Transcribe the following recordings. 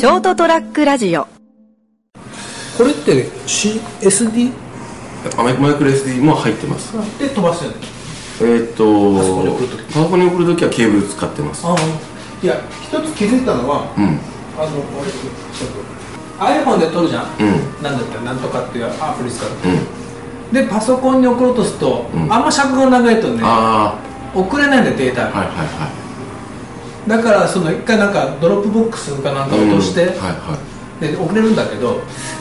ショートトラックラジオ。これって CSD あマイマイクロ SD も入ってます。で飛ばすよね。えーっとパソコンに送るとき。はケーブル使ってます。ああいや一つ気づいたのはうん。あのあれちょっと iPhone で撮るじゃん、うん。なんだったらなんとかっていうアプリ使ううん。でパソコンに送ろうとすると、うん。あんま尺が長いとねあ送れないんだよデータ。はいはいはだからその一回なんか Dropbox かなんかい落として、うんはいはい。で送れるんだけど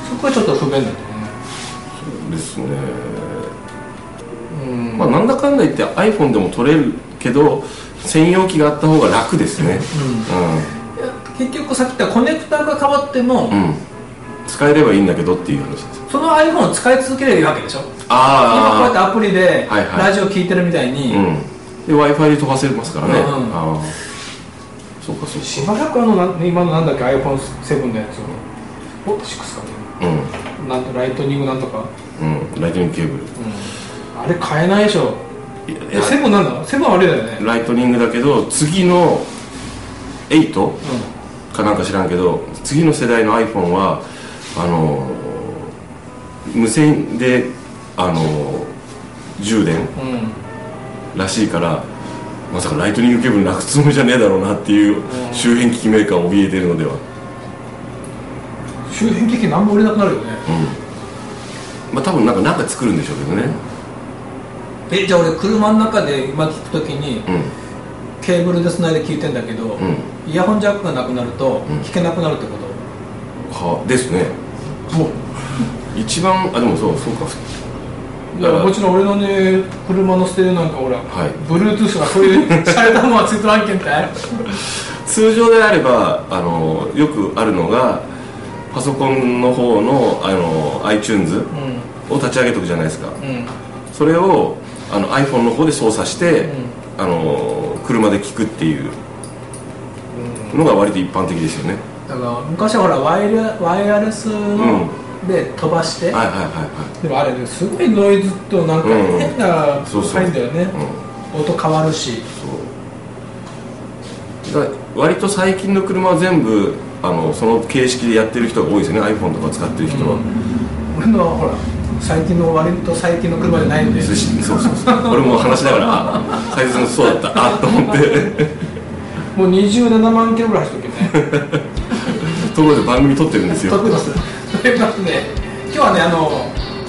そこはちょっと不便だよね。ですね。うん。まあなんだかんだ言って iPhone でも撮れるけど専用機があった方が楽ですね。いや結局さっき言ったコネクターが変わっても、うん、うん、使えればいいんだけどっていう話です。その iPhone を使い続ければいいわけでしょ？今こうやってあアプリではいはい。ラジオ聞いてるみたいに、あうん。で w i f i で飛ばせますからね、うんうん。ああそうかそうしばらくあのなん今のなんだっけ iPhone7 のやつを。お6かね。かなんと Lightning なんとか、うん。うん Lightning ケーブル。あれ買えないでしょ。いやえ seven なんだ。 seven はあれだよね。 Lightning だけど次の8かなんか知らんけど次の世代の iPhone はあの無線であの充電うん、うん。らしいからまさかライトニングケーブルなくすつもりじゃねえだろうなっていううん周辺機器メーカーを怯えているのでは。周辺機器何も売れなくなるよね。うん。まあ多分なんかなんか作るんでしょうけどね。えじゃあ俺車の中で今聞くときにうん。ケーブルでつないで聞いてんだけど、うん。イヤホンジャックがなくなるとうん。聞けなくなるってこと、はですね。もう。一番あでもそうそうかいやもちろん俺のね車のステレオなんかほら、はい。Bluetooth がそういう洒落たものはついてる案件かい？通常であればあのよくあるのがパソコンの方のあの iTunes うを立ち上げとくじゃないですか。んうん。それをあの iPhone の方で操作して、うあの車で聞くっていうのが割と一般的ですよね。だから昔はほらワイヤワイヤレスので飛ばして、はいはいはいはでもあれねすごいノイズとなんかうん変なそうそう。入んだよね。音変わるし。そう。だから割と最近の車は全部あのその形式でやってる人が多いですよね。iPhone とか使ってる人は、俺のほら最近の割と最近の車じゃないんで。そうそうそう。俺も話しながらあ斉藤さんそうだった。あっと思って。もう27万キロぐらい走っとけね。ところで番組撮ってるんですよ。得ですということで今日はねあの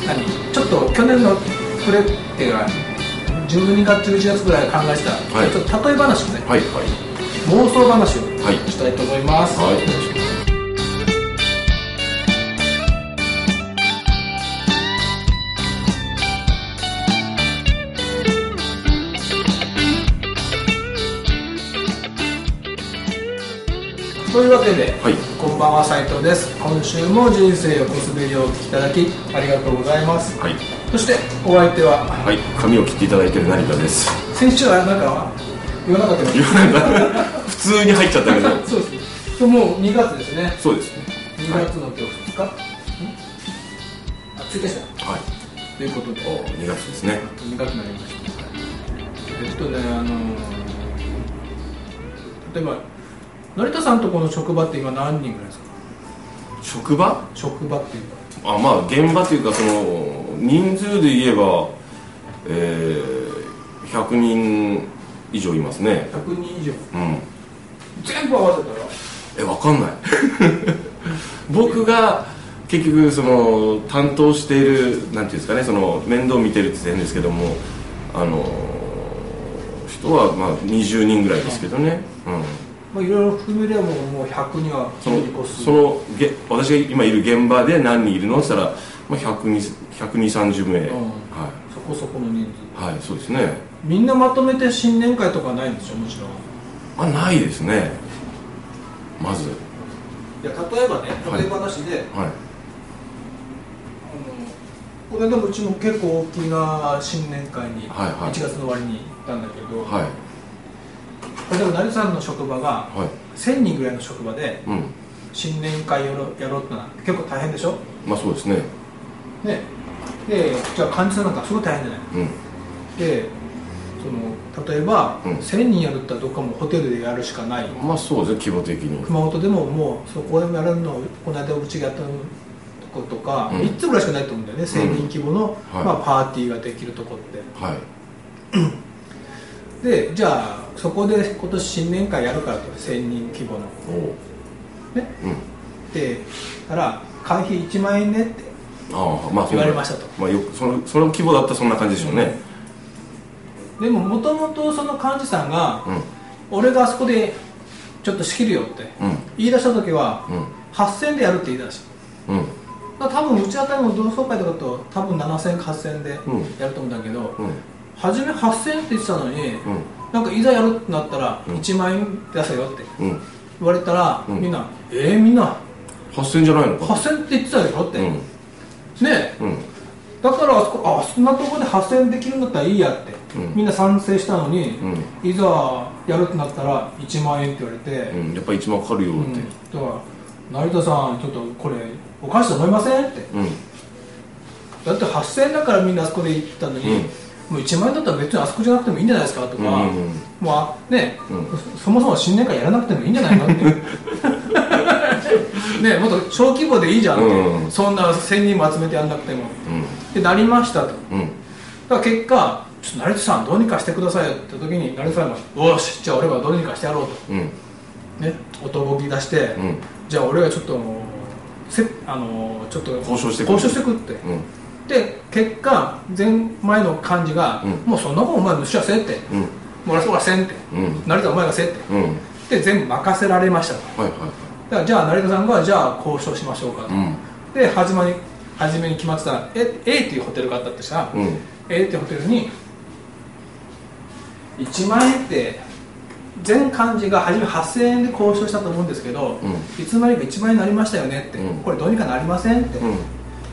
何？ちょっと去年のプレっていうか12月11月ぐらい考えてた、はい。ちょっと例え話をねはい。はい妄想話をはい。したいと思います、はいお願い。というわけで、はいこんばんは斉藤です。今週も人生横滑りをお聞きいただきありがとうございます。はい。そしてお相手ははい。髪を切っていただいてる成田です。先週はなんか言わなかったけど言わないな普通に入っちゃったけど。そうです。もう2月ですね。そうですね。2月の今日2日、んあ1日だ。はい。ということで。お2月ですね。2月になりました。えっとねあのー例えば成田さんとこの職場って今何人ぐらいですか？職場？職場っていうか。あまあ現場というかその人数で言えばえー、100人以上いますね。100人以上。うん。全部合わせたら？えわかんない。僕が結局その担当しているなんていうんですかねその面倒見てるって言って変ですけどもあの人はまあ20人ぐらいですけどね、うん、まあいろいろ含めればもうもう100にはそのに越すそのげ私が今いる現場で何人いるのって言ったら、まあ、12030名、うん。はそこそこの人数。い、はい、そうですね。みんなまとめて新年会とかないんでしょもちろん。あないですね。まず。いや例えばねはい。例え話で、はい。あのこれでもうちも結構大きな新年会にはいはい。1月の終わりに行ったんだけど、はい例えば成さんの職場がはい。1000人ぐらいの職場でうん。新年会やろうやろうってのは結構大変でしょ？まあそうですね。ね。でじゃあ幹事さんなんかすごい大変じゃないうん。でその例えば、うん。1000人やるったらどっかもうホテルでやるしかない。まあそうですね規模的に。熊本でももうそこでやるのこの間うちがやったとことか、うん。3つぐらいしかないと思うんだよね1000人規模の、はい。まあ、パーティーができるとこって。はい。でじゃあそこで今年新年会やるからと1000人規模の。ね。うん。でから会費1万円ねってああまあそう言われましたと。まあよくそのその規模だったらそんな感じでしょうね。でももともとその幹事さんが、うん。俺があそこでちょっと仕切るよってうん。言い出した時は、うん。8000円でやるって言い出した。うん。多分うちあたりの同窓会とかと多分7000円か8000円でうん。やると思うんだけど、うん。初め8000円って言ってたのに、うんなんかいざやるってなったらうん。1万円出せよってうん。言われたら、うん。みんな「えー、みんな8000じゃないのか8000円って言ってたよ」って、うん。ねえ。うん。だからあそこあそんなところで8000円できるんだったらいいやって、うん。みんな賛成したのに、ういざやるってなったら1万円って言われて、うん。やっぱ1万かかるようん。ってだから成田さんちょっとこれおかしいと思いませんって。うん。だって8000円だからみんなあそこで行ったのに、うんもう1万円だったら別にあそこじゃなくてもいいんじゃないですかとか、うんうんね、うん。そそもそも新年会やらなくてもいいんじゃないのって。ねもっと小規模でいいじゃんって、うん。うんそんな1000人も集めてやんなくても。うん。ってなりましたと。だかうんら結果ちょっと成田さんどうにかしてくださいよって時に成田さんが「よしじゃあ俺がどうにかしてやろう」と。うん。ね音ボギ出して、うん。じゃあ俺がちょっとせあのちょっと交渉してく交渉してくって、うんで結果前前の幹事が、うん。もうそんなもんお前主はせんって、うん。もう俺はせんって、うん。成田お前がせんって。うん。で全部任せられましたと。はいはいはだからじゃあ成田さんがじゃあ交渉しましょうかと、いうん。で始まり初めに決まってたえ A っていうホテルがあったとしたら、うん。A っていうホテルに1万円って全幹事が初め8000円で交渉したと思うんですけど、ういつの間にか1万円になりましたよねって、うん。これどうにかなりませんって、うん。で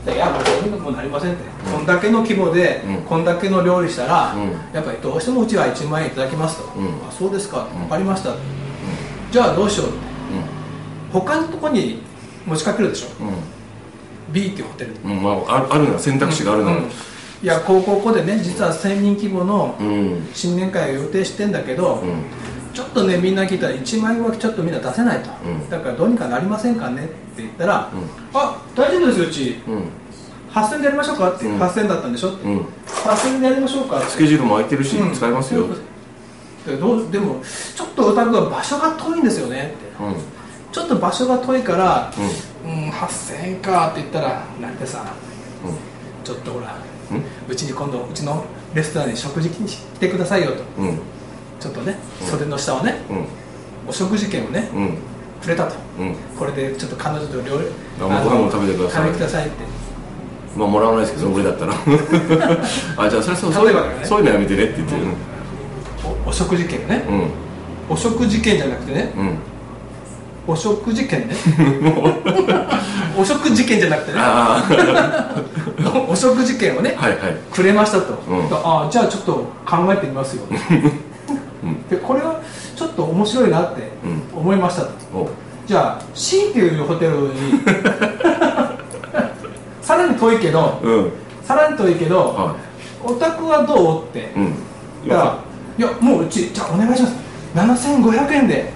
いやもうどうにかもうなりませんって、こんだけの規模で、うん。こんだけの料理したら、うん。やっぱりどうしてもうちは1万円いただきますと、うん。あそうですか、ん。分かりました、じゃあどうしよう。って他のとこに持ちかけるでしょ。うん。B っていうホテル。まあああるな選択肢があるなう。ん。いやこうこうこうでね実は1000人規模のうん。新年会を予定してんだけど、うん。ちょっとねみんな聞いたら1万円はちょっとみんな出せないと、うん。だからどうにかなりませんかねって言ったら、うん。あ大丈夫ですようち。うん。8000円でやりましょうかって、うん。8000円だったんでしょって、うん。8000円でやりましょうかスケジュールも空いてるしうん。使えますよ。でどうでもちょっとお宅は場所が遠いんですよねって。うん。ちょっと場所が遠いからううん8000円かって言ったら成田さん。ん。ちょっとほらうん。うちに今度うちのレストランに食事に来てくださいよと。うん。ちょっとねうん。袖の下をねうん。お食事券をねうんくれたと。うん。これでちょっと彼女と料理あもうご飯も食べてください。食べてくださいって。まあもらわないですけど俺だったら。あじゃあそれそうね。そういうのやめてねって言っておお食事券ね。うん。お食事券じゃなくてね。うん。お食事券ね。お食事券じゃなくてね。あ お食事券をね。あはいはい。くれましたと、うん。ああじゃあちょっと考えてみますよ、でこれはと面白いなってうん。思いましたと。おじゃあ C っていうホテルに さらに遠いけどうん。さらに遠いけど、はお宅はどう？って。いうん。だからいやもううちじゃあお願いします。7500円で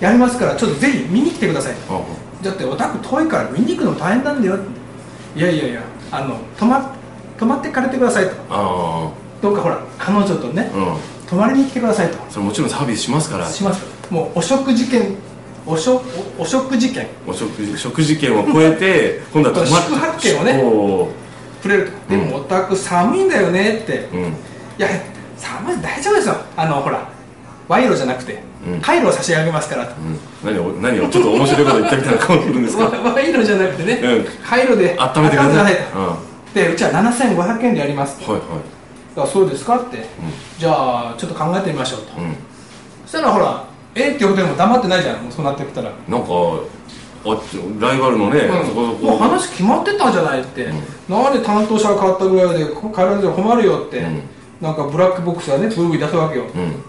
やりますからちょっとぜひ見に来てください。あだってお宅遠いから見に行くの大変なんだよいやいやいやあの泊ま泊まって借りてくださいと。あどうかほら彼女とね泊まりに来てくださいと。それもちろんサービスしますから。します。もうお食事券おしょおお食事券。お食事食事券を超えて 今度は泊まっ宿泊券をね。おくれると。でうん。もお宅寒いんだよねって、うん。や寒い大丈夫ですよ。あのほら賄賂じゃなくて、うん。カイロを差し上げますからと。うん。何を何をちょっと面白いこと言ったみたいな顔するんですか？わ賄賂じゃなくてね、うん。カイロで温めてください。うん。はでうちは7500円でやります。いはいあそうですか？って、じゃあちょっと考えてみましょうと、うん。そしたらほら A っていうホテルも黙ってないじゃん。もうそうなってきたら、なんかあっちライバルのね、うん。そこそこ。もう話決まってたじゃないって、なんで担当者が変わったぐらいでこ帰られて困るよって、うん。なんかブラックボックスがねブーブー出すわけよ。うん。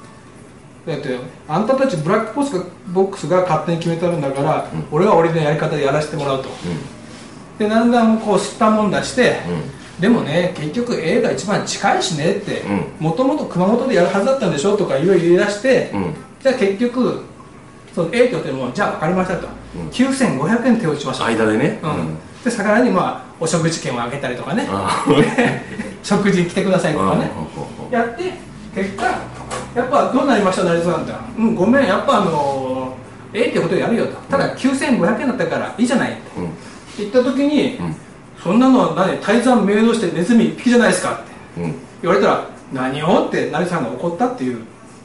だってあんたたちブラックボックスがボックスが勝手に決めてるんだから、俺は俺のやり方でやらせてもらうと。でだんだんこう吸ったもんだして、でもね結局 A が一番近いしねってうもともと熊本でやるはずだったんでしょとかいろいろ言い出して、うん。じゃあ結局その A って言ってもじゃあ分かりましたと、うん。9500円手を打ちました。間でね。うん。でさらにまあお食事券をあげたりとかね。あ 食事に来てくださいとかね。やって結果やっぱどうなりました成田さんって。うんごめんやっぱあの A ってことをやるよと。ただ9500円だったからいいじゃないって。うん。言った時に、うんそんなのは何？泰山命令してネズミ一匹じゃないですかって。うん。言われたら何を？って成田さんが怒ったっていう。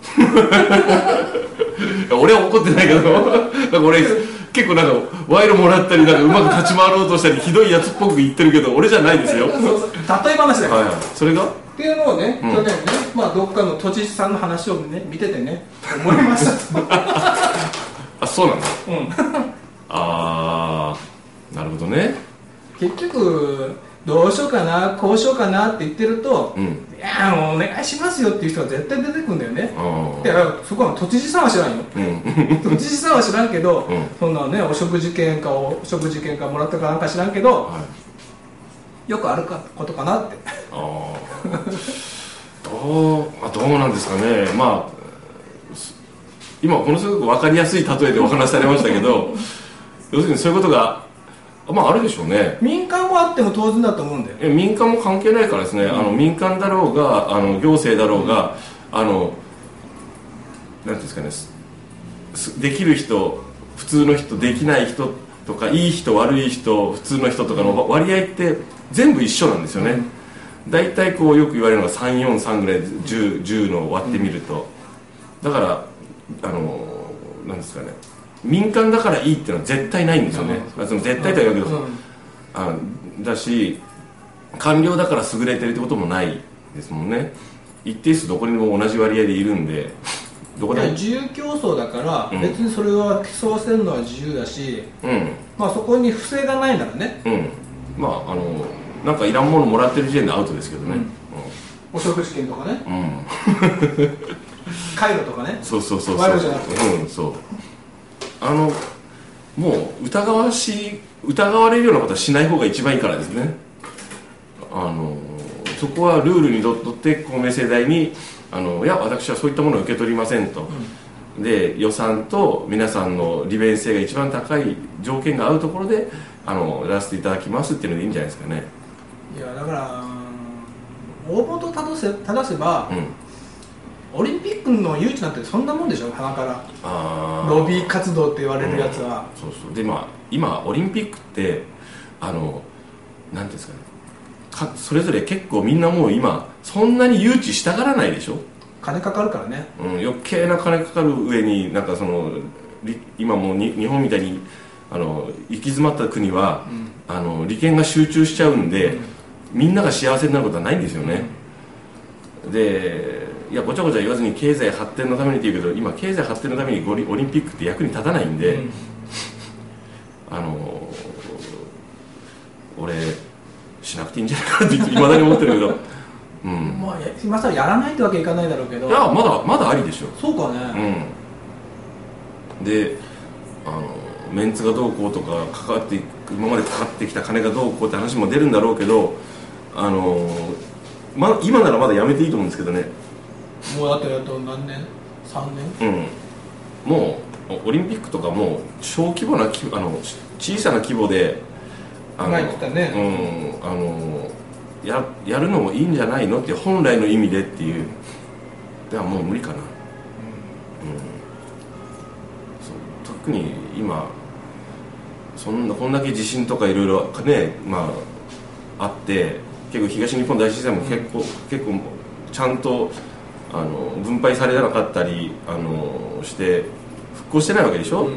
俺は怒ってないけど。なんか俺結構なんか賄賂もらったりなんかうまく立ち回ろうとしたりひどいやつっぽく言ってるけど俺じゃないですよ。はいそうそう例え話だから、はい。それが？っていうのをね、うん。去年ね、まあ、どっかの都知事さんの話をね見ててね思いました。と、あそうなんだうん、ああなるほどね結局どうしようかなこうしようかなって言ってると、うん。いやもうお願いしますよっていう人が絶対出てくるんだよね。あでそこは都知事さんは知らんよ。あうん。都知事さんは知らんけど、うん。そんなねお食事券かお食事券かもらったかなんか知らんけどはい。よくあるかことかなって。ああどうあどうなんですかね。まあす今ものすごく分かりやすい例えでお話しされましたけど要するにそういうことがまああるでしょうね。民間はあっても当然だと思うんだよえ民間も関係ないからですね、あの民間だろうがあの行政だろうが、あのなんですかね。できる人普通の人できない人とかいい人悪い人普通の人とかの割合って全部一緒なんですよね、大体こうよく言われるのが343ぐらいで 10, 10の割ってみると、だからあのなんですかね民間だからいいっていうのは絶対ないんですよね、まあ、その絶対とは言うけど、うん。あだし官僚だから優れてるってこともないですもんね。一定数どこにも同じ割合でいるんでどこでも。自由競争だから、うん。別にそれは競わせるのは自由だし、うん。まあ、そこに不正がないならね。うん。まああのなんかいらんものもらってる時点でアウトですけどね。お食事券とかね。うん、う んカイロとかね。そうそうそうそう。うんそうあのもう疑わしい疑われるようなことはしない方が一番いいからですね。あのそこはルールにとって公明正大にあのいや私はそういったものを受け取りませんと、で予算と皆さんの利便性が一番高い条件が合うところであのやらせていただきますっていうのでいいんじゃないですかね。いやだから大元を正せ正せばうん。オリンピックの誘致なんてそんなもんでしょ鼻から。あロビー活動って言われるやつは、そうそう。でまあ今オリンピックってあのなんていうんですかね。かそれぞれ結構みんなもう今そんなに誘致したがらないでしょ、金かかるからね。うん、余計な金かかる上になんかそのり今もうに日本みたいにあの行き詰まった国は、あの利権が集中しちゃうんで、みんなが幸せになることはないんですよね、でいやごちゃごちゃ言わずに経済発展のためにって言うけど今経済発展のためにオリンピックって役に立たないんで、うん。あの俺しなくていいんじゃないかなっていまだに思ってるけど、うん、まあや今更やらないってわけいかないだろうけど。いやまだまだありでしょ。そうかね、うん、であのメンツがどうこうとか関わって今までかかってきた金がどうこうって話も出るんだろうけどあの、ま、今ならまだやめていいと思うんですけどね、もうだってあと何年？3年？うん、もうオリンピックとかもう小規模な規あの小さな規模であの、ね。うん、あのややるのもいいんじゃないのって本来の意味でっていう。ではもう無理かな、うん。そう。特に今そんなこんだけ地震とかいろいろねまああって結構東日本大震災も結構、結構ちゃんとあの分配されなかったりあのして復興してないわけでしょ、うん。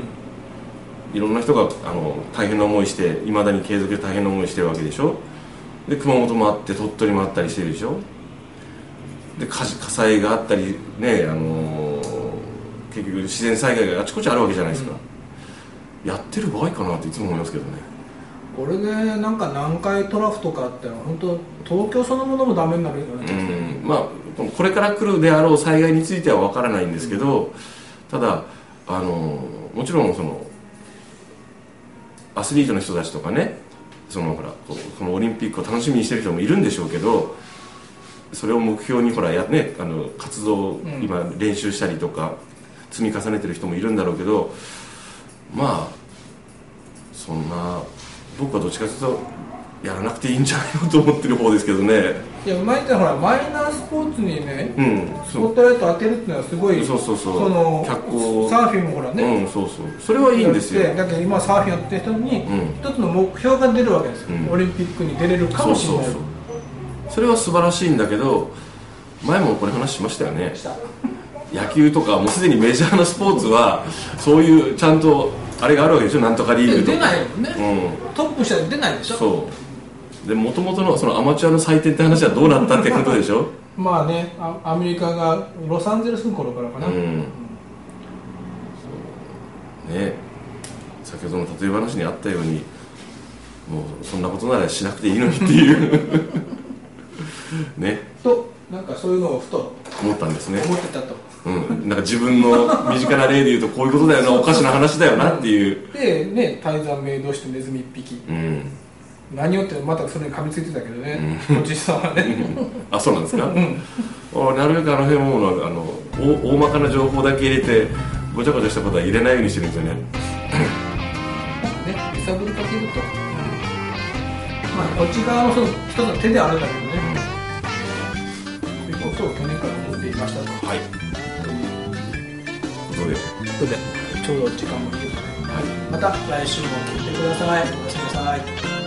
いろんな人があの大変な思いしていまだに継続で大変な思いしてるわけでしょ？で熊本もあって鳥取もあったりしてるでしょ？で火事火災があったりねあの結局自然災害があちこちあるわけじゃないですか、やってる場合かなっていつも思いますけどね。これでなんか南海トラフとかあって本当東京そのものもダメになるよね、うん。まあこれから来るであろう災害については分からないんですけど、ただあのもちろんそのアスリートの人たちとかねそのほらこのオリンピックを楽しみにしてる人もいるんでしょうけどそれを目標にほらや、ね、あの活動、ん。今練習したりとか積み重ねてる人もいるんだろうけどまあそんな僕はどっちかというとやらなくていいんじゃないのと思ってる方ですけどねいや前ってほらマイナースポーツにねうん。スそうポットライト当てるっていうのはすごいそうそうそうその脚光。サーフィンもほらね、うんそうそう。それはいいんですよ。だけど今サーフィンやってる人にうん。一つの目標が出るわけですよ、うん。オリンピックに出れるかそうもしれない。そうそうそれは素晴らしいんだけど前もこれ話しましたよね。した。野球とかもうすでにメジャーなスポーツはそういうちゃんとあれがあるわけでしょ？なんとかリーグとか。出ないもんね、うん。トップしたら出ないでしょ？そうでもともとのそのアマチュアの祭典って話はどうなったってことでしょ？まあねあアメリカがロサンゼルスの頃からかな、うん。ね。先ほどの例え話にあったようにもうそんなことならしなくていいのにっていう。ね。となんかそういうのをふと思ったんですね。思ってたと。うん、なんか自分の身近な例で言うとこういうことだよなおかしな話だよなっていう、でね泰山明堂してネズミ一匹。うん、何をってまたそれに噛みついてたけどね、おじさんはね、あそうなんですか、うん。あなるべくあの辺もあの大大まかな情報だけ入れてごちゃごちゃしたことは入れないようにしてるんですよね。ね揺さぶりかけると、まあこっち側のその一つの手であるんだけどね、ということを去年から思っていましたと。はい。どうで？というで？ちょうど時間もいいので、また来週も聞いてください。おやすみなさい